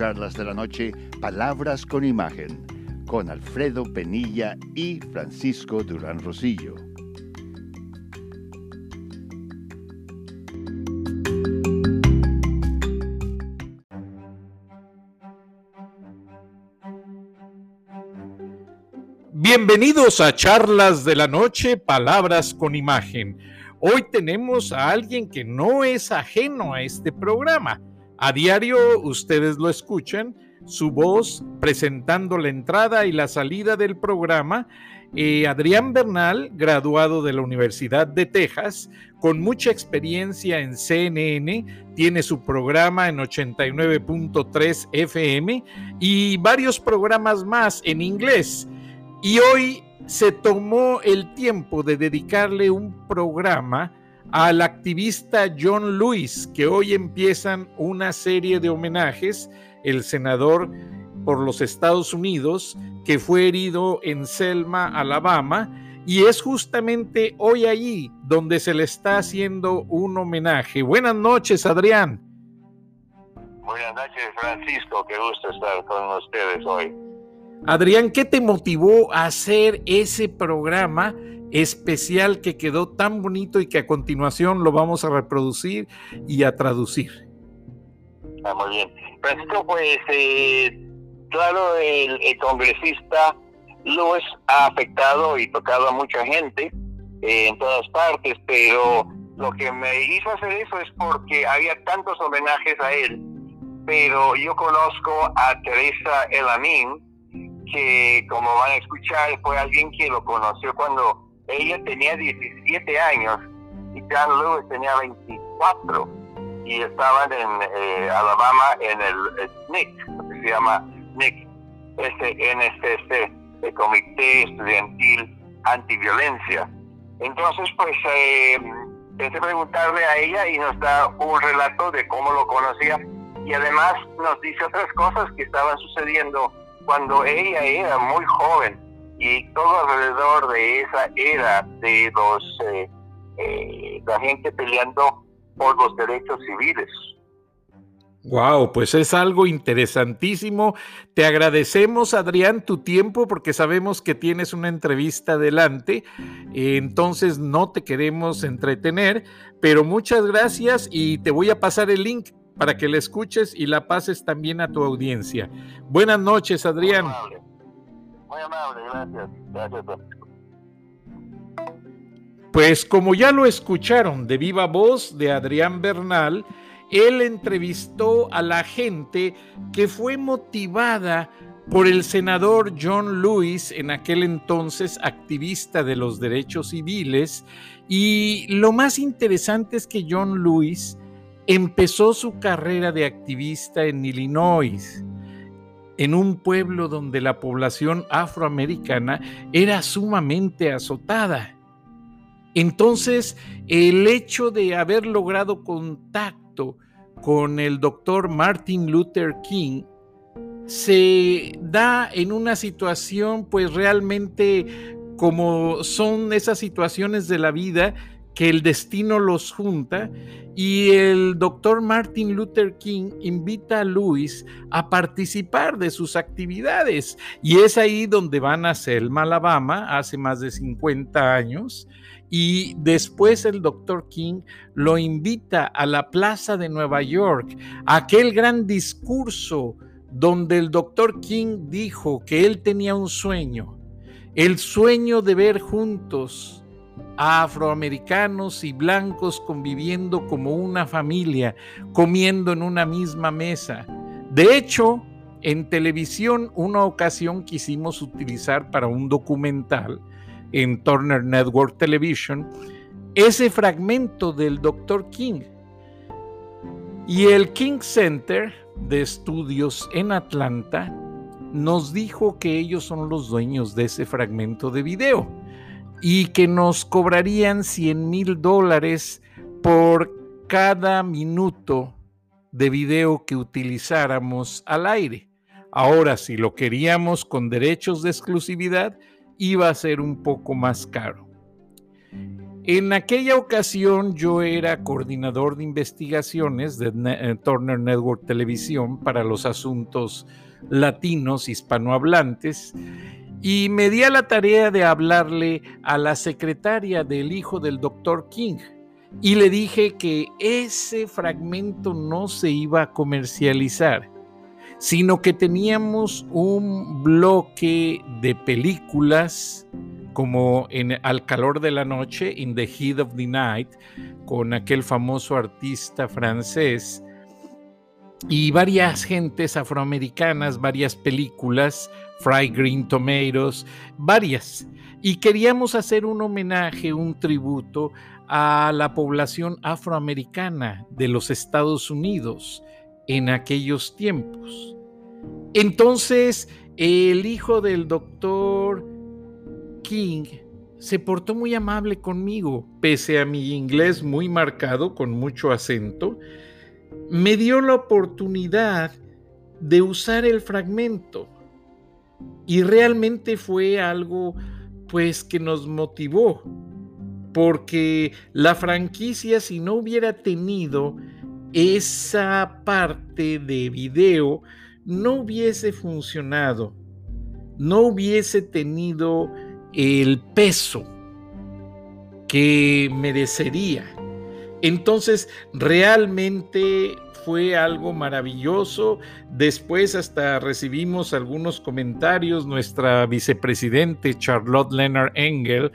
charlas de la noche Palabras con Imagen con Alfredo Penilla y Francisco Durán Rosillo. Bienvenidos a Charlas de la Noche, Palabras con Imagen. Hoy tenemos a alguien que no es ajeno a este programa. A diario ustedes lo escuchan, su voz presentando la entrada y la salida del programa. Eh, Adrián Bernal, graduado de la Universidad de Texas, con mucha experiencia en CNN, tiene su programa en 89.3 FM y varios programas más en inglés. Y hoy se tomó el tiempo de dedicarle un programa al activista John Lewis, que hoy empiezan una serie de homenajes, el senador por los Estados Unidos, que fue herido en Selma, Alabama, y es justamente hoy allí donde se le está haciendo un homenaje. Buenas noches, Adrián. Buenas noches, Francisco, qué gusto estar con ustedes hoy. Adrián, ¿qué te motivó a hacer ese programa especial que quedó tan bonito y que a continuación lo vamos a reproducir y a traducir. Ah, muy bien. Francisco, pues, eh, claro, el, congresista Lewis ha afectado y tocado a mucha gente eh, en todas partes, pero lo que me hizo hacer eso es porque había tantos homenajes a él. Pero yo conozco a Teresa Elamin, que como van a escuchar, fue alguien que lo conoció cuando ella tenía 17 años y John Lewis tenía 24 y estaban en eh, Alabama en el, NIC, que se llama NIC, NSC, el Comité Estudiantil Antiviolencia. Entonces, pues, eh, pensé preguntarle a ella y nos da un relato de cómo lo conocía y además nos dice otras cosas que estaban sucediendo cuando ella era muy joven y todo alrededor de esa era de los eh, eh, la gente peleando por los derechos civiles. Wow, pues es algo interesantísimo. Te agradecemos, Adrián, tu tiempo porque sabemos que tienes una entrevista adelante, entonces no te queremos entretener, pero muchas gracias y te voy a pasar el link para que la escuches y la pases también a tu audiencia. Buenas noches, Adrián. Muy amable, gracias. Gracias. Pues como ya lo escucharon de viva voz de Adrián Bernal, él entrevistó a la gente que fue motivada por el senador John Lewis, en aquel entonces activista de los derechos civiles, y lo más interesante es que John Lewis empezó su carrera de activista en Illinois en un pueblo donde la población afroamericana era sumamente azotada. Entonces, el hecho de haber logrado contacto con el doctor Martin Luther King se da en una situación pues realmente como son esas situaciones de la vida que el destino los junta y el doctor Martin Luther King invita a Luis a participar de sus actividades. Y es ahí donde van a Selma, Alabama, hace más de 50 años. Y después el doctor King lo invita a la Plaza de Nueva York, aquel gran discurso donde el doctor King dijo que él tenía un sueño, el sueño de ver juntos afroamericanos y blancos conviviendo como una familia, comiendo en una misma mesa. De hecho, en televisión una ocasión quisimos utilizar para un documental en Turner Network Television ese fragmento del Dr. King. Y el King Center de Estudios en Atlanta nos dijo que ellos son los dueños de ese fragmento de video y que nos cobrarían 100 mil dólares por cada minuto de video que utilizáramos al aire. Ahora, si lo queríamos con derechos de exclusividad, iba a ser un poco más caro. En aquella ocasión yo era coordinador de investigaciones de eh, Turner Network Televisión para los asuntos latinos hispanohablantes y me di a la tarea de hablarle a la secretaria del hijo del doctor King y le dije que ese fragmento no se iba a comercializar, sino que teníamos un bloque de películas como en Al calor de la noche, In the Heat of the Night, con aquel famoso artista francés, y varias gentes afroamericanas, varias películas, Fried Green Tomatoes, varias. Y queríamos hacer un homenaje, un tributo a la población afroamericana de los Estados Unidos en aquellos tiempos. Entonces, el hijo del doctor King se portó muy amable conmigo, pese a mi inglés muy marcado, con mucho acento, me dio la oportunidad de usar el fragmento. Y realmente fue algo pues que nos motivó, porque la franquicia si no hubiera tenido esa parte de video, no hubiese funcionado, no hubiese tenido el peso que merecería. Entonces, realmente fue algo maravilloso. Después hasta recibimos algunos comentarios, nuestra vicepresidente Charlotte Leonard Engel,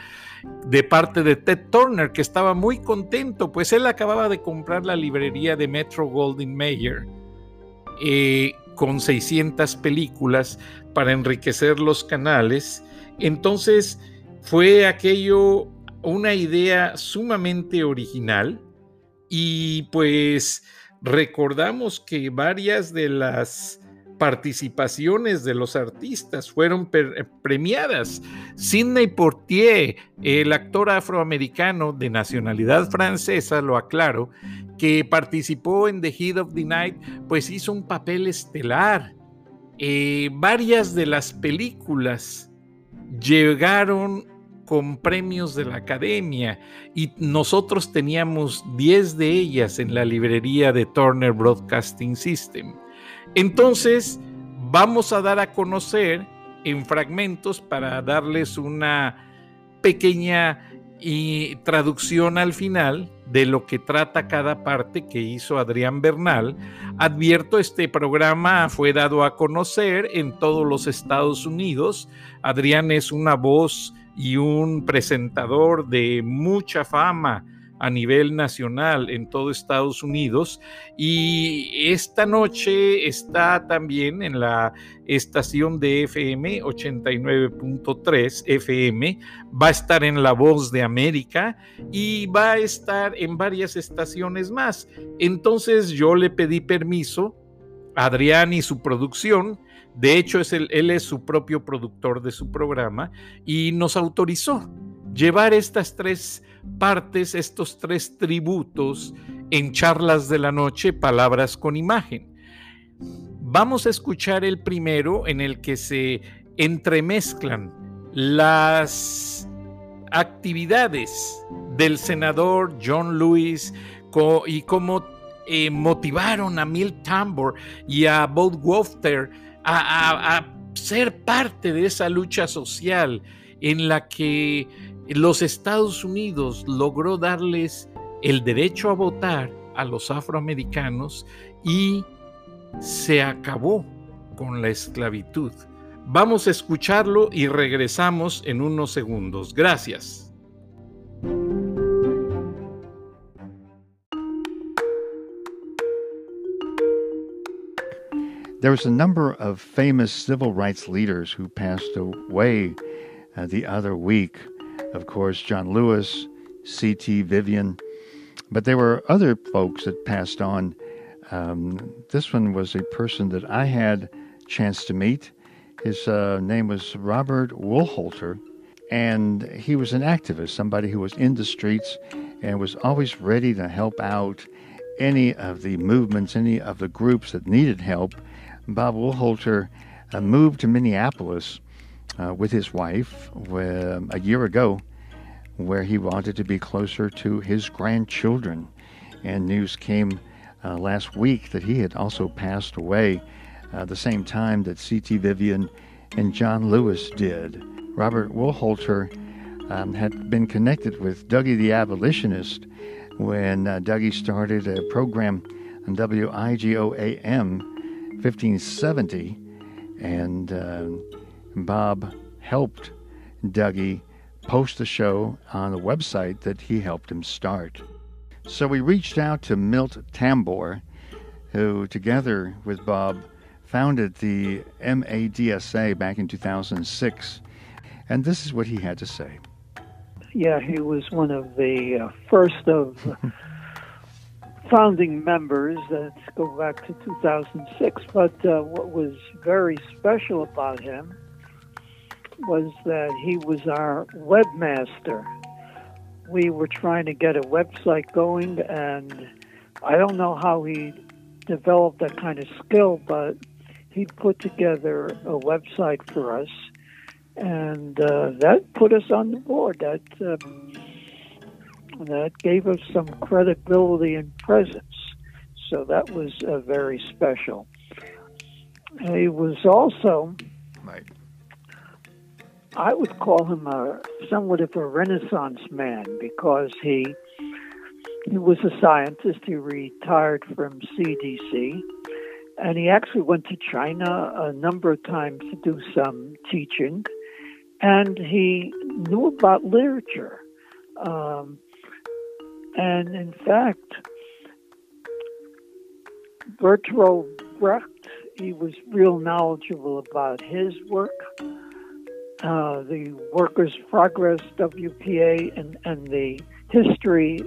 de parte de Ted Turner, que estaba muy contento, pues él acababa de comprar la librería de Metro Goldwyn Mayer eh, con 600 películas para enriquecer los canales. Entonces fue aquello una idea sumamente original y pues recordamos que varias de las participaciones de los artistas fueron premiadas. Sidney Portier, el actor afroamericano de nacionalidad francesa, lo aclaro, que participó en The Heat of the Night, pues hizo un papel estelar. Eh, varias de las películas llegaron con premios de la academia y nosotros teníamos 10 de ellas en la librería de Turner Broadcasting System. Entonces, vamos a dar a conocer en fragmentos para darles una pequeña y traducción al final de lo que trata cada parte que hizo Adrián Bernal. Advierto, este programa fue dado a conocer en todos los Estados Unidos. Adrián es una voz y un presentador de mucha fama a nivel nacional en todo Estados Unidos y esta noche está también en la estación de FM 89.3 FM, va a estar en La Voz de América y va a estar en varias estaciones más. Entonces yo le pedí permiso a Adrián y su producción de hecho, es él es su propio productor de su programa y nos autorizó llevar estas tres partes, estos tres tributos en charlas de la noche, palabras con imagen. Vamos a escuchar el primero en el que se entremezclan las actividades del senador John Lewis y cómo eh, motivaron a Milt Tambor y a Bob Wofter a, ser parte de esa lucha social en la que los Estados Unidos logró darles el derecho a votar a los afroamericanos y se acabó con la esclavitud. Vamos a escucharlo y regresamos en unos segundos. Gracias. There was a number of famous civil rights leaders who passed away uh, the other week. Of course, John Lewis, C.T. Vivian, but there were other folks that passed on. Um, this one was a person that I had chance to meet. His uh, name was Robert Woolholter, and he was an activist, somebody who was in the streets and was always ready to help out any of the movements, any of the groups that needed help. Bob Woolholter uh, moved to Minneapolis uh, with his wife a year ago where he wanted to be closer to his grandchildren. And news came uh, last week that he had also passed away uh, the same time that C.T. Vivian and John Lewis did. Robert Wohlholter um, had been connected with Dougie the Abolitionist when uh, Dougie started a program on WIGOAM 1570, and uh, Bob helped Dougie post the show on the website that he helped him start. So we reached out to Milt Tambor, who, together with Bob, founded the MADSA back in 2006. And this is what he had to say. Yeah, he was one of the uh, first of founding members that go back to 2006. But uh, what was very special about him was that he was our webmaster. We were trying to get a website going, and I don't know how he developed that kind of skill, but he put together a website for us, and uh, that put us on the board. That uh, that gave us some credibility and presence. So that was uh, very special. He was also right. I would call him a somewhat of a renaissance man because he he was a scientist. He retired from CDC, and he actually went to China a number of times to do some teaching, and he knew about literature. Um, and in fact, Bertolt Brecht, he was real knowledgeable about his work uh, the Workers' Progress WPA and, and the history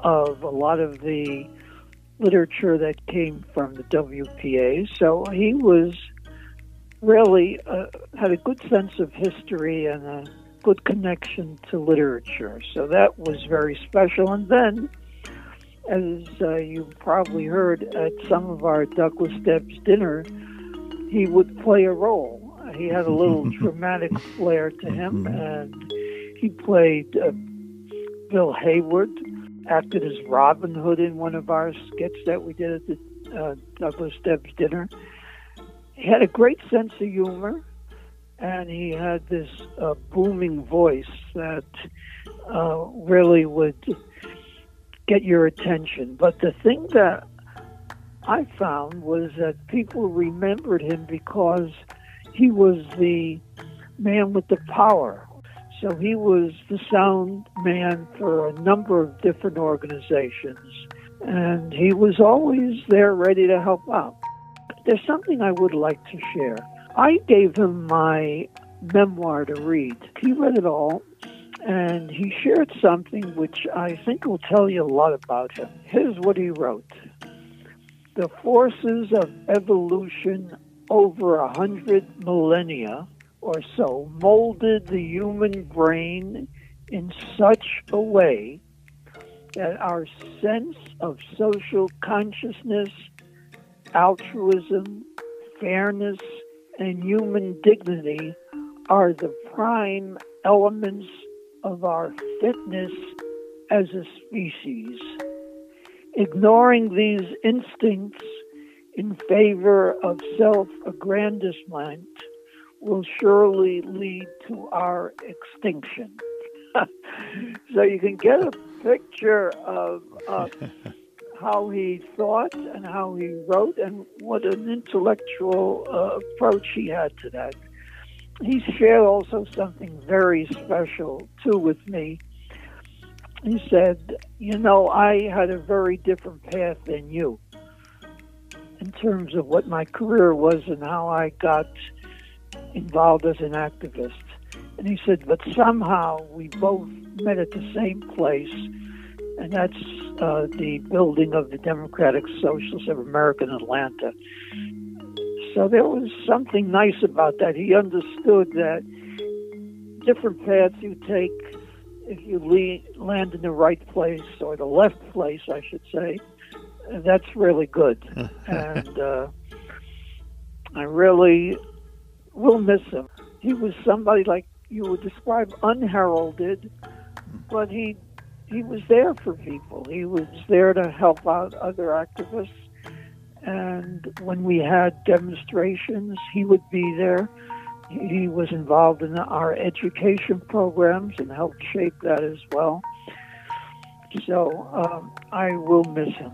of a lot of the literature that came from the WPA. So he was really uh, had a good sense of history and a good connection to literature. So that was very special. And then, as uh, you probably heard at some of our Douglass Debs dinner, he would play a role he had a little dramatic flair to him, mm-hmm. and he played uh, Bill Haywood, acted as Robin Hood in one of our skits that we did at the uh, Douglass Debs dinner. He had a great sense of humor, and he had this uh, booming voice that uh, really would get your attention. But the thing that I found was that people remembered him because he was the man with the power. So he was the sound man for a number of different organizations, and he was always there ready to help out. There's something I would like to share. I gave him my memoir to read. He read it all, and he shared something which I think will tell you a lot about him. Here's what he wrote The forces of evolution over a hundred millennia or so molded the human brain in such a way that our sense of social consciousness, altruism, fairness, and human dignity are the prime elements of our fitness as a species. Ignoring these instincts in favor of self aggrandizement will surely lead to our extinction. so you can get a picture of uh, how he thought and how he wrote and what an intellectual uh, approach he had to that. He shared also something very special too with me. He said, You know, I had a very different path than you in terms of what my career was and how I got involved as an activist. And he said, but somehow we both met at the same place, and that's uh, the building of the Democratic Socialists of America in Atlanta. So there was something nice about that. He understood that different paths you take, if you land in the right place or the left place, I should say, that's really good. and uh, I really will miss him. He was somebody like you would describe unheralded, but he he was there for people. He was there to help out other activists. And when we had demonstrations, he would be there. He was involved in our education programs and helped shape that as well. So um, I will miss him.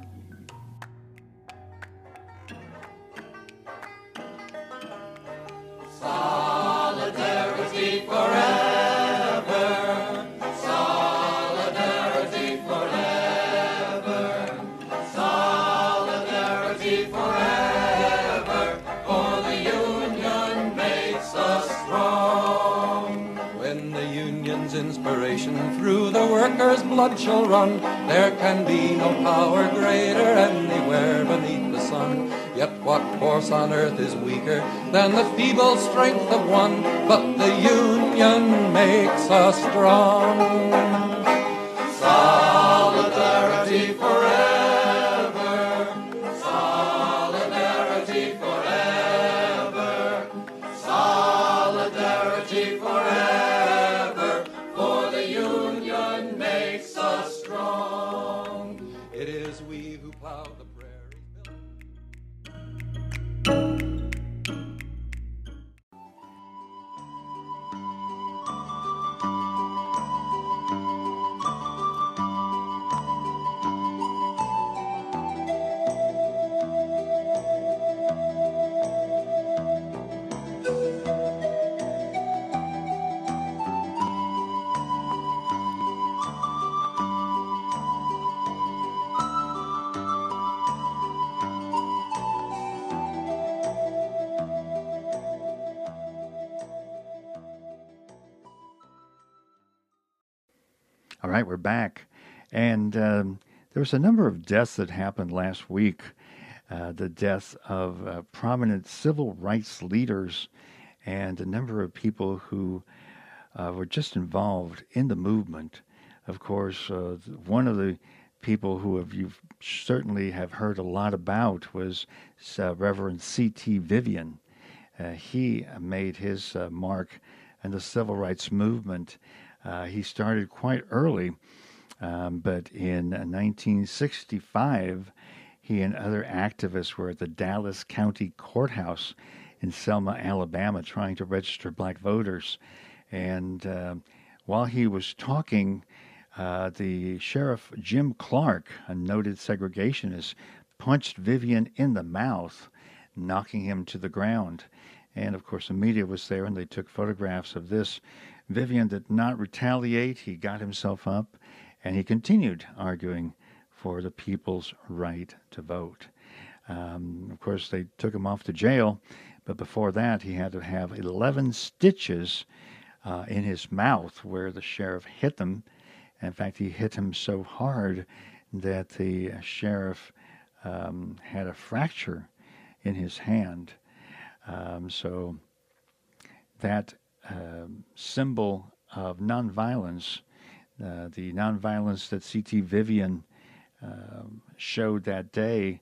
Solidarity forever. Solidarity forever. Solidarity forever. For the union makes us strong. When the union's inspiration through the workers' blood shall run, there can be no power greater anywhere beneath the sun. Yet what force on earth is weaker than the feeble strength of one? But the union makes us strong. All right, we're back. And um, there was a number of deaths that happened last week. Uh, the death of uh, prominent civil rights leaders and a number of people who uh, were just involved in the movement. Of course, uh, one of the people who have you certainly have heard a lot about was uh, Reverend C.T. Vivian. Uh, he made his mark in the civil rights movement. He started quite early, um, but in 1965, he and other activists were at the Dallas County Courthouse in Selma, Alabama, trying to register black voters. And uh, while he was talking, uh, the sheriff Jim Clark, a noted segregationist, punched Vivian in the mouth, knocking him to the ground. And of course, the media was there and they took photographs of this. Vivian did not retaliate. He got himself up and he continued arguing for the people's right to vote. Um, of course, they took him off to jail, but before that, he had to have 11 stitches uh, in his mouth where the sheriff hit them. In fact, he hit him so hard that the sheriff um, had a fracture in his hand. Um, so that symbol of nonviolence, uh, the nonviolence that C.T. Vivian uh, showed that day,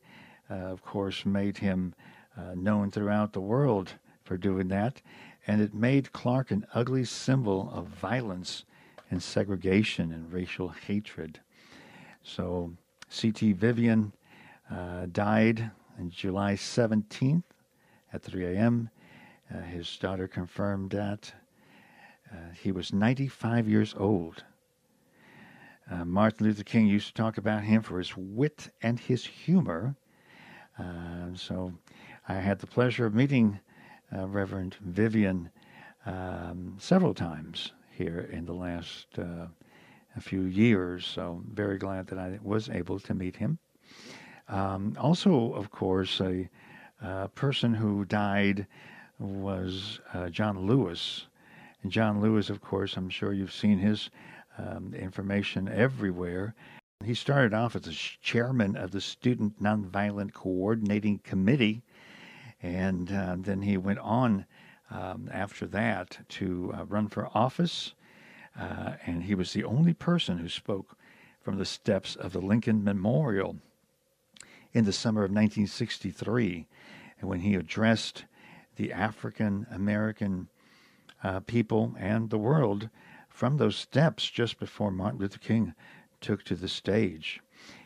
uh, of course, made him uh, known throughout the world for doing that. And it made Clark an ugly symbol of violence and segregation and racial hatred. So C.T. Vivian uh, died on July 17th at 3 a.m. Uh, his daughter confirmed that. Uh, he was 95 years old. Uh, Martin Luther King used to talk about him for his wit and his humor. Uh, so I had the pleasure of meeting uh, Reverend Vivian um, several times here in the last uh, few years. So very glad that I was able to meet him. Um, also, of course, a, a, person who died was uh, John Lewis. And John Lewis, of course, I'm sure you've seen his um, information everywhere. He started off as a chairman of the Student Nonviolent Coordinating Committee, and uh, then he went on um, after that to uh, run for office. Uh, and he was the only person who spoke from the steps of the Lincoln Memorial in the summer of 1963, and when he addressed the African American uh, people and the world from those steps just before Martin Luther King took to the stage.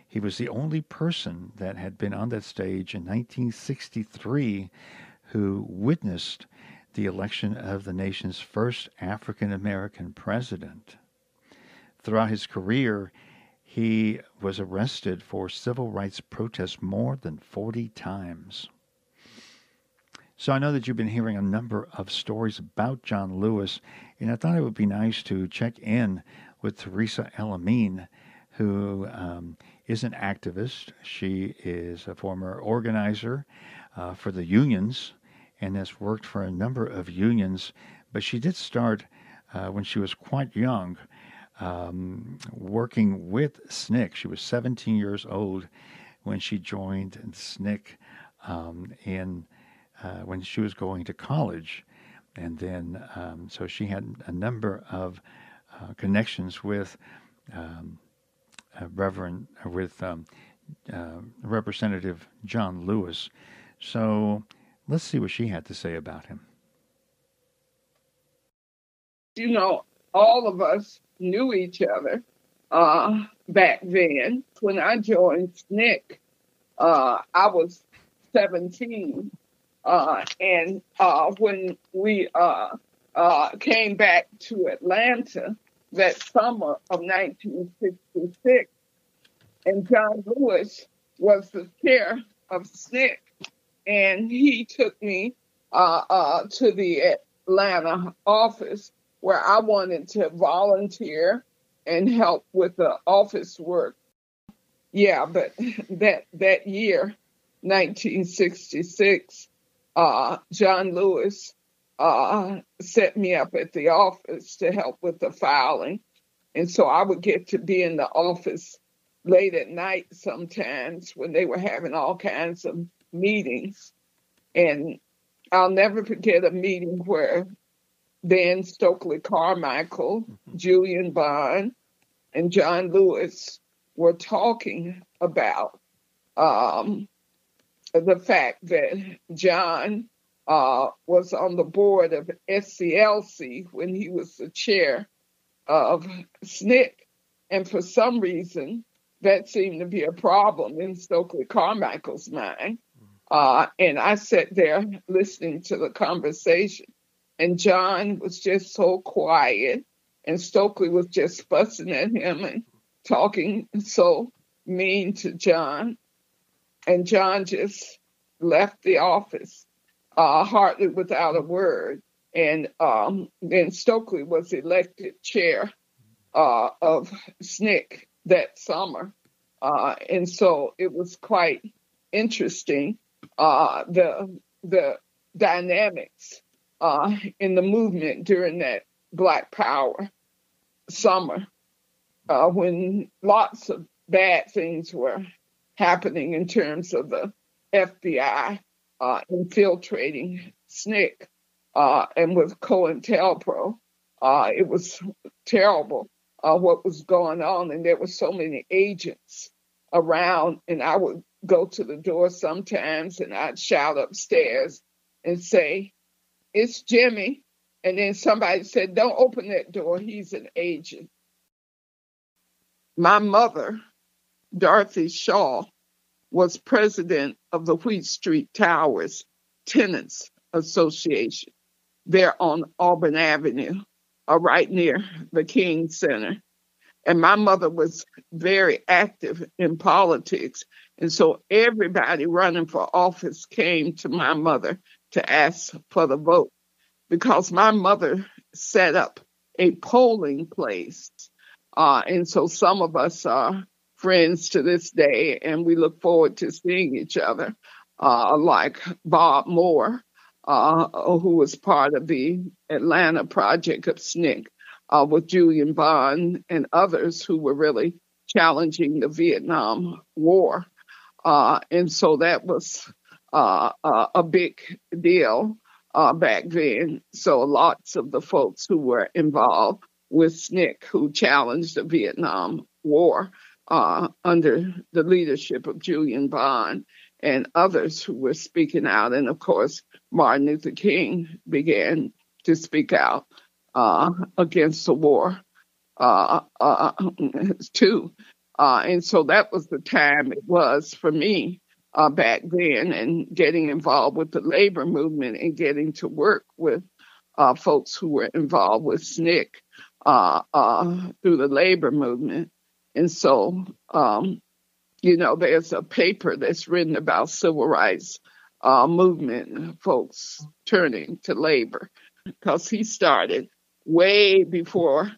He was the only person that had been on that stage in 1963 who witnessed the election of the nation's first African American president. Throughout his career, he was arrested for civil rights protests more than 40 times. So I know that you've been hearing a number of stories about John Lewis, and I thought it would be nice to check in with Teresa Elamine, who um, is an activist. She is a former organizer uh, for the unions and has worked for a number of unions, but she did start uh, when she was quite young. Um, working with SNCC. She was 17 years old when she joined SNCC um, in uh, when she was going to college. And then, um, so she had a number of uh, connections with um, Reverend, with um, uh, Representative John Lewis. So let's see what she had to say about him. You know, all of us knew each other uh, back then. When I joined SNCC, uh, I was 17 uh, and uh, when we uh, uh, came back to Atlanta that summer of 1966, and John Lewis was the chair of SNCC, and he took me uh, to the Atlanta office where I wanted to volunteer and help with the office work. Yeah, but that that year, 1966, uh, John Lewis uh, set me up at the office to help with the filing. And so I would get to be in the office late at night sometimes when they were having all kinds of meetings. And I'll never forget a meeting where then Stokely Carmichael, Julian Bond, and John Lewis were talking about um, the fact that John uh, was on the board of SCLC when he was the chair of SNCC. And for some reason, that seemed to be a problem in Stokely Carmichael's mind. Uh, and I sat there listening to the conversation, and John was just so quiet, and Stokely was just fussing at him and talking so mean to John. And John just left the office, uh, hardly without a word. And um, then Stokely was elected chair uh, of SNCC that summer. Uh, and so it was quite interesting uh, the the dynamics uh, in the movement during that Black Power summer uh, when lots of bad things were happening in terms of the FBI uh, infiltrating SNCC uh, and with COINTELPRO. Uh, it was terrible uh, what was going on, and there were so many agents around. And I would go to the door sometimes, and I'd shout upstairs and say, "It's Jimmy," and then somebody said, "Don't open that door. He's an agent." My mother, Dorothy Shaw, was president of the Wheat Street Towers Tenants Association there on Auburn Avenue, uh, right near the King Center. And my mother was very active in politics. And so everybody running for office came to my mother to ask for the vote because my mother set up a polling place. Uh, and so some of us are friends to this day, and we look forward to seeing each other, uh, like Bob Moore, uh, who was part of the Atlanta project of SNCC, uh, with Julian Bond and others who were really challenging the Vietnam War. Uh, and so that was uh, uh, a big deal back then. So lots of the folks who were involved with SNCC who challenged the Vietnam War uh, under the leadership of Julian Bond and others who were speaking out. And of course, Martin Luther King began to speak out uh, against the war uh, uh, too. Uh, and so that was the time it was for me uh, back then and getting involved with the labor movement and getting to work with uh, folks who were involved with SNCC through the labor movement. And so, um, you know, there's a paper that's written about civil rights uh, movement folks turning to labor because he started way before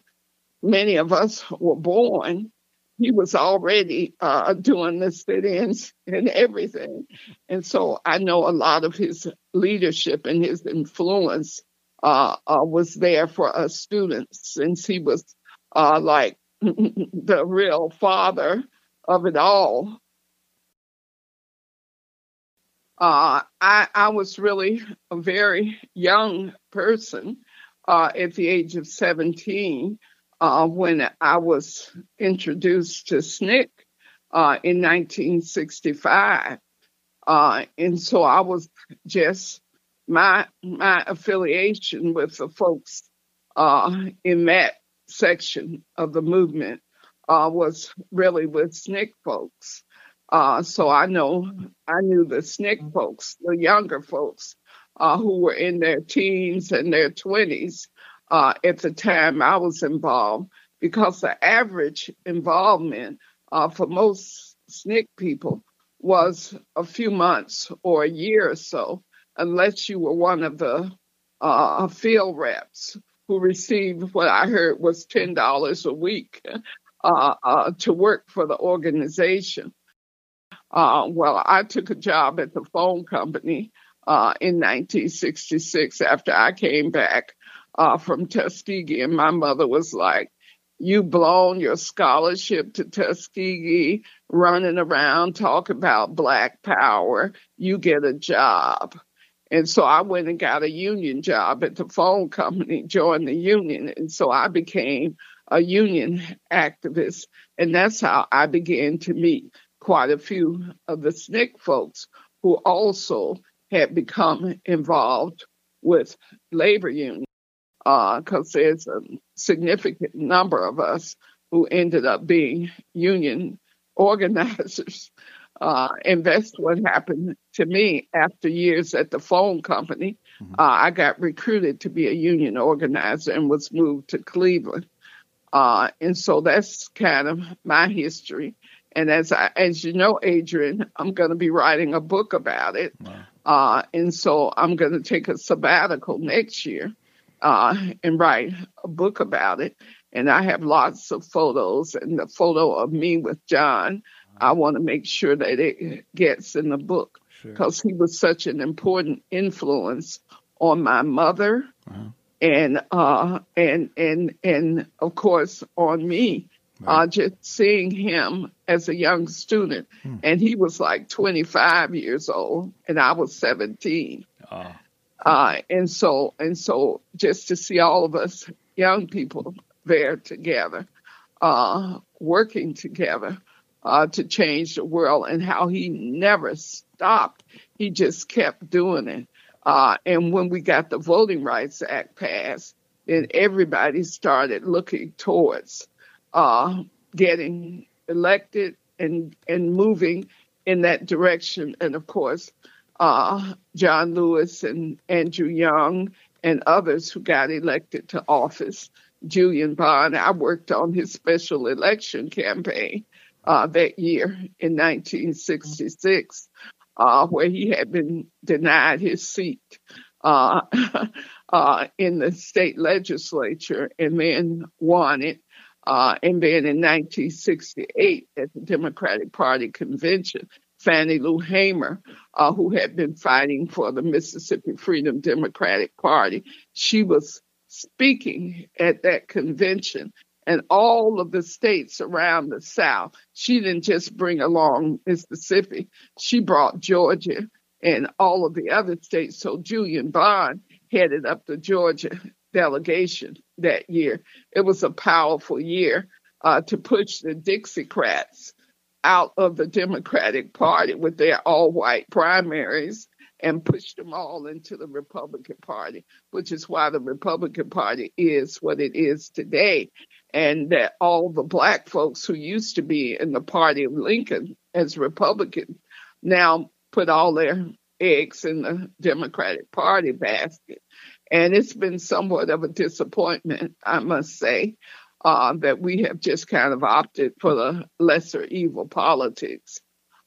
many of us were born. He was already uh, doing the sit-ins and everything, and so I know a lot of his leadership and his influence uh, uh, was there for us students, since he was uh, like the real father of it all. Uh, I, I was really a very young person uh, at the age of 17 uh, when I was introduced to SNCC uh, in 1965. Uh, and so I was just my my affiliation with the folks uh, in that section of the movement uh, was really with SNCC folks. Uh, so I know I knew the SNCC folks, the younger folks uh, who were in their teens and their 20s uh, at the time I was involved, because the average involvement uh, for most SNCC people was a few months or a year or so, unless you were one of the uh, field reps who received what I heard was $10 a week uh, uh, to work for the organization. Uh, well, I took a job at the phone company uh, in 1966 after I came back uh, from Tuskegee, and my mother was like, "You blown your scholarship to Tuskegee, running around talking about Black Power. You get a job." And so I went and got a union job at the phone company, joined the union, and so I became a union activist, and that's how I began to meet quite a few of the SNCC folks who also had become involved with labor unions because uh, there's a significant number of us who ended up being union organizers. Uh, and that's what happened to me after years at the phone company. Mm-hmm. Uh, I got recruited to be a union organizer and was moved to Cleveland. Uh, and so that's kind of my history. And as I, as you know, Adrian, I'm going to be writing a book about it. Wow. Uh, and so I'm going to take a sabbatical next year uh, and write a book about it. And I have lots of photos and the photo of me with John. I want to make sure that it gets in the book because sure. he was such an important influence on my mother uh-huh. and uh, and and and of course on me. Right. Uh, just seeing him as a young student, hmm. and he was like 25 years old, and I was 17. Oh. Uh, and so, and so just to see all of us young people there together, uh, working together, uh, to change the world and how he never stopped. He just kept doing it. Uh, and when we got the Voting Rights Act passed, then everybody started looking towards, uh, getting elected and, and moving in that direction. And of course, uh, John Lewis and Andrew Young and others who got elected to office. Julian Bond, I worked on his special election campaign uh, that year in 1966, uh, where he had been denied his seat uh, uh in the state legislature and then won it. Uh, and then in 1968 at the Democratic Party convention, Fannie Lou Hamer, uh, who had been fighting for the Mississippi Freedom Democratic Party. She was speaking at that convention and all of the states around the South. She didn't just bring along Mississippi, she brought Georgia and all of the other states. So Julian Bond headed up the Georgia delegation that year. It was a powerful year uh, to push the Dixiecrats out of the Democratic Party with their all white primaries and pushed them all into the Republican Party, which is why the Republican Party is what it is today. And that all the black folks who used to be in the party of Lincoln as Republican now put all their eggs in the Democratic Party basket. And it's been somewhat of a disappointment, I must say, uh, that we have just kind of opted for the lesser evil politics.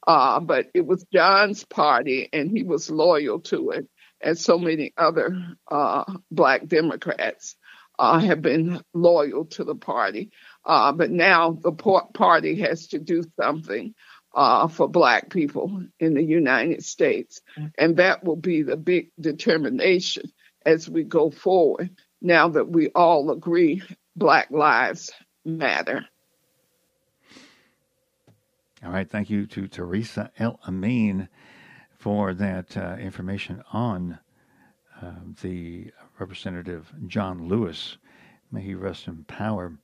Uh, but it was John's party, and he was loyal to it, as so many other uh, Black Democrats uh, have been loyal to the party. Uh, but now the party has to do something uh, for Black people in the United States, and that will be the big determination as we go forward. Now that we all agree Black lives matter. All right. Thank you to Teresa El Amin for that uh, information on uh, the Representative John Lewis. May he rest in power.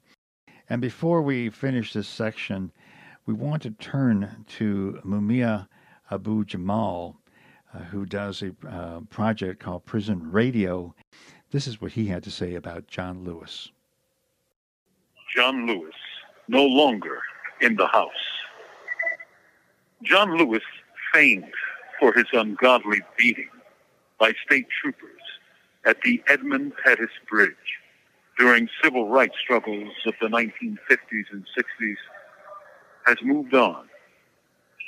And before we finish this section, we want to turn to Mumia Abu Jamal, uh, who does a uh, project called Prison Radio. This is what he had to say about John Lewis. John Lewis, no longer in the house. John Lewis famed for his ungodly beating by state troopers at the Edmund Pettus Bridge during civil rights struggles of the 1950s and 60s has moved on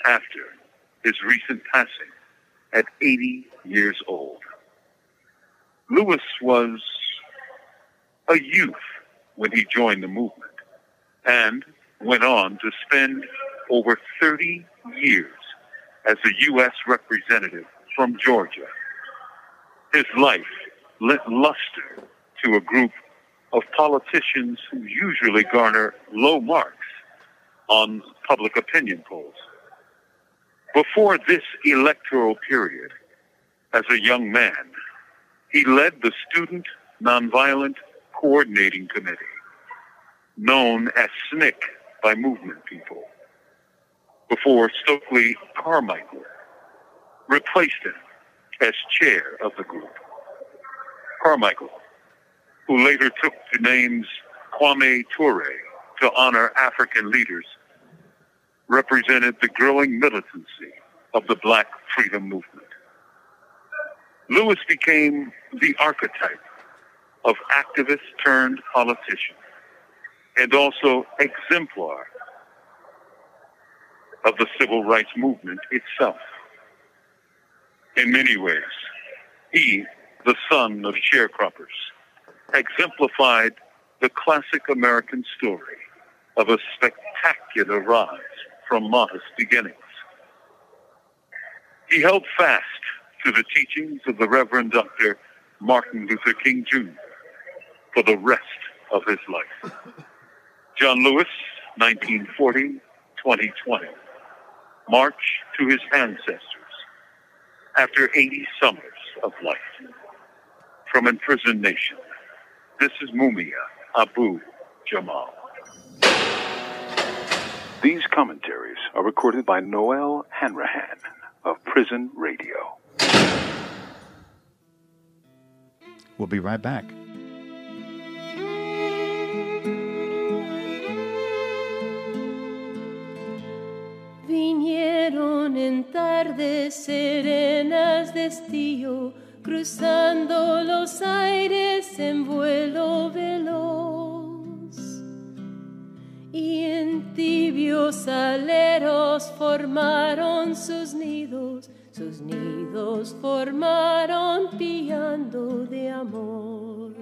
after his recent passing at 80 years old. Lewis was a youth when he joined the movement and went on to spend over 30 years as a U.S. representative from Georgia. His life lent luster to a group of politicians who usually garner low marks on public opinion polls. Before this electoral period, as a young man, he led the Student Nonviolent Coordinating Committee, known as SNCC by movement people before Stokely Carmichael replaced him as chair of the group. Carmichael, who later took the names Kwame Ture to honor African leaders, represented the growing militancy of the black freedom movement. Lewis became the archetype of activist turned politician and also exemplar of the civil rights movement itself. In many ways, he, the son of sharecroppers, exemplified the classic American story of a spectacular rise from modest beginnings. He held fast to the teachings of the Reverend Dr. Martin Luther King Jr. for the rest of his life. John Lewis, 1940 2020 march to his ancestors after 80 summers of life. From imprisoned nation, this is Mumia Abu Jamal. These commentaries are recorded by Noel Hanrahan of Prison Radio. We'll be right back. Vinieron en tardes serenas de estío, cruzando los aires en vuelo veloz. Y en tibios aleros formaron sus nidos, sus nidos formaron pillando de amor.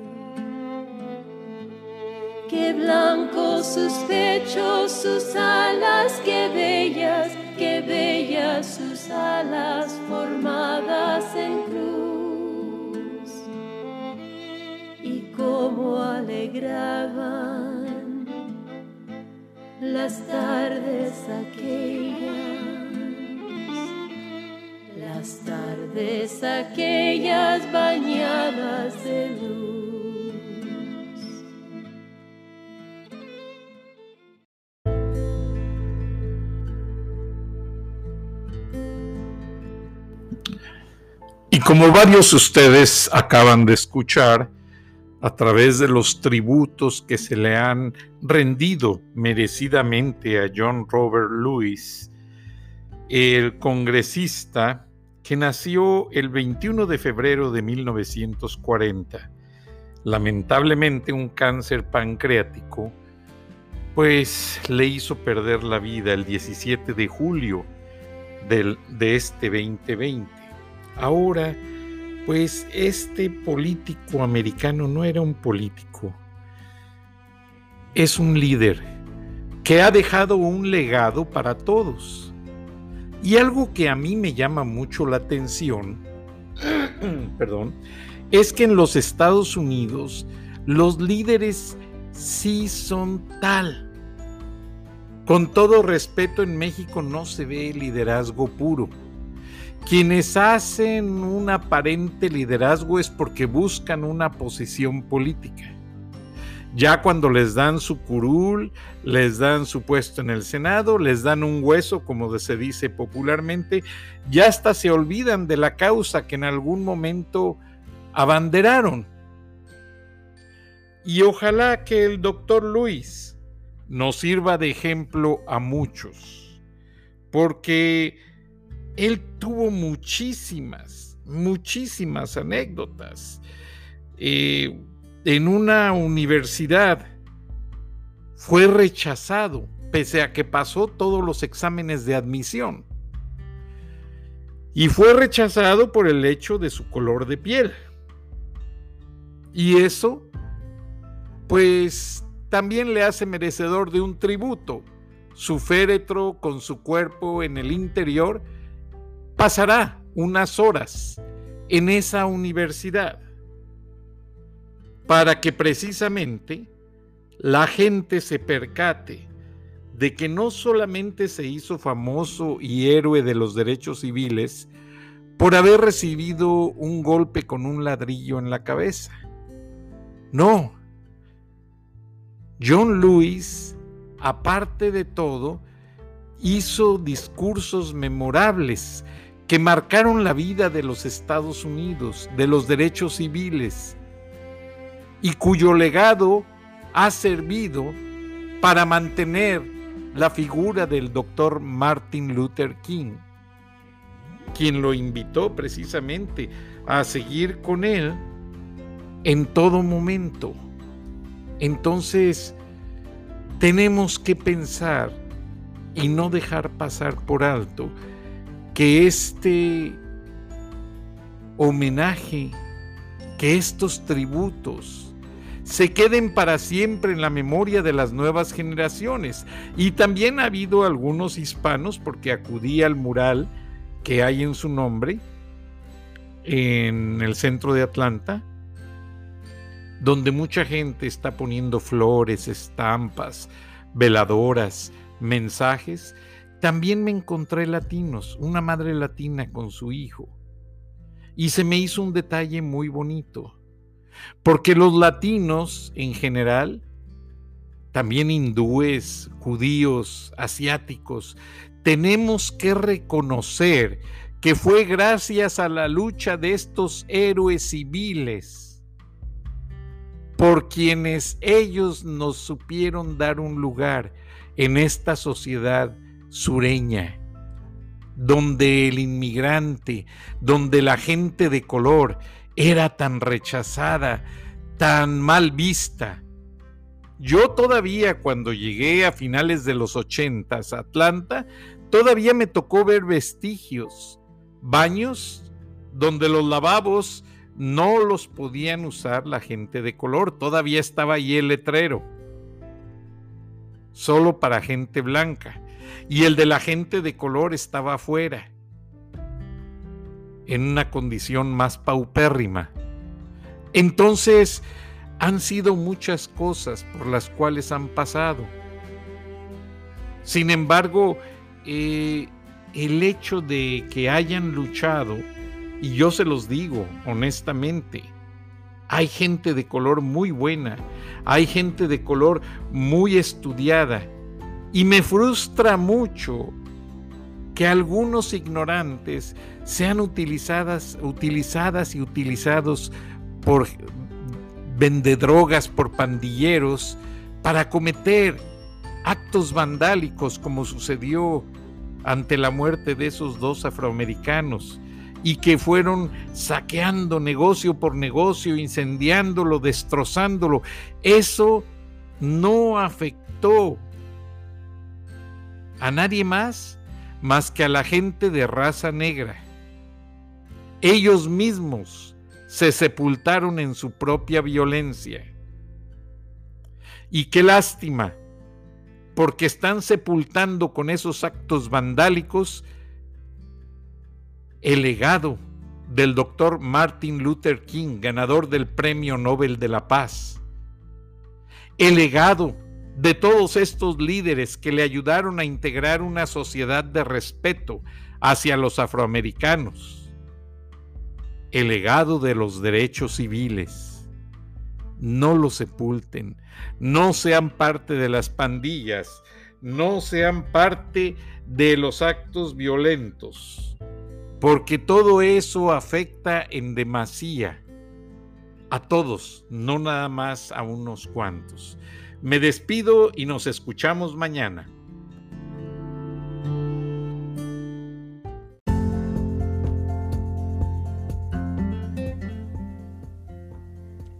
Qué blancos sus pechos, sus alas, qué bellas, qué bellas sus alas formadas en cruz. Cómo alegraban las tardes aquellas, las tardes aquellas bañadas de luz. Y como varios de ustedes acaban de escuchar, a través de los tributos que se le han rendido merecidamente a John Robert Lewis, el congresista que nació el 21 de febrero de 1940, lamentablemente un cáncer pancreático, pues le hizo perder la vida el 17 de julio del, de este 2020. Ahora, pues este político americano no era un político, es un líder que ha dejado un legado para todos. Y algo que a mí me llama mucho la atención, perdón, es que en los Estados Unidos los líderes sí son tal. Con todo respeto, en México no se ve liderazgo puro. Quienes hacen un aparente liderazgo es porque buscan una posición política. Ya cuando les dan su curul, les dan su puesto en el Senado, les dan un hueso, como se dice popularmente, ya hasta se olvidan de la causa que en algún momento abanderaron. Y ojalá que el doctor Luis nos sirva de ejemplo a muchos, porque él tuvo muchísimas, muchísimas anécdotas. Eh, en una universidad fue rechazado, pese a que pasó todos los exámenes de admisión. Y fue rechazado por el hecho de su color de piel. Y eso pues también le hace merecedor de un tributo. Su féretro con su cuerpo en el interior pasará unas horas en esa universidad para que precisamente la gente se percate de que no solamente se hizo famoso y héroe de los derechos civiles por haber recibido un golpe con un ladrillo en la cabeza. No, John Lewis, aparte de todo, hizo discursos memorables que marcaron la vida de los Estados Unidos, de los derechos civiles, y cuyo legado ha servido para mantener la figura del doctor Martin Luther King, quien lo invitó precisamente a seguir con él en todo momento. Entonces, tenemos que pensar y no dejar pasar por alto que este homenaje, que estos tributos se queden para siempre en la memoria de las nuevas generaciones. Y también ha habido algunos hispanos, porque acudí al mural que hay en su nombre en el centro de Atlanta, donde mucha gente está poniendo flores, estampas, veladoras, mensajes, también me encontré latinos, una madre latina con su hijo. Y se me hizo un detalle muy bonito, porque los latinos en general, también hindúes, judíos, asiáticos, tenemos que reconocer que fue gracias a la lucha de estos héroes civiles por quienes ellos nos supieron dar un lugar en esta sociedad sureña, donde el inmigrante, donde la gente de color era tan rechazada, tan mal vista. Yo todavía cuando llegué a finales de los ochentas a Atlanta, todavía me tocó ver vestigios, baños donde los lavabos no los podían usar la gente de color. Todavía estaba ahí el letrero. Solo para gente blanca. Y el de la gente de color estaba afuera. En una condición más paupérrima. Entonces, han sido muchas cosas por las cuales han pasado. Sin embargo, eh, el hecho de que hayan luchado y yo se los digo honestamente, hay gente de color muy buena, hay gente de color muy estudiada. Y me frustra mucho que algunos ignorantes sean utilizadas, utilizadas y utilizados por vendedrogas, por pandilleros, para cometer actos vandálicos como sucedió ante la muerte de esos dos afroamericanos y que fueron saqueando negocio por negocio, incendiándolo, destrozándolo. Eso no afectó a nadie más más que a la gente de raza negra. Ellos mismos se sepultaron en su propia violencia. Y qué lástima, porque están sepultando con esos actos vandálicos el legado del doctor Martin Luther King, ganador del Premio Nobel de la Paz. El legado de todos estos líderes que le ayudaron a integrar una sociedad de respeto hacia los afroamericanos. El legado de los derechos civiles. No los sepulten, no sean parte de las pandillas, no sean parte de los actos violentos, porque todo eso afecta en demasía a todos, no nada más a unos cuantos. Me despido y nos escuchamos mañana.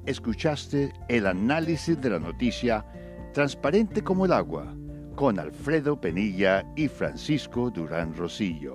Escuchaste el análisis de la noticia transparente como el agua con Alfredo Penilla y Francisco Durán Rosillo.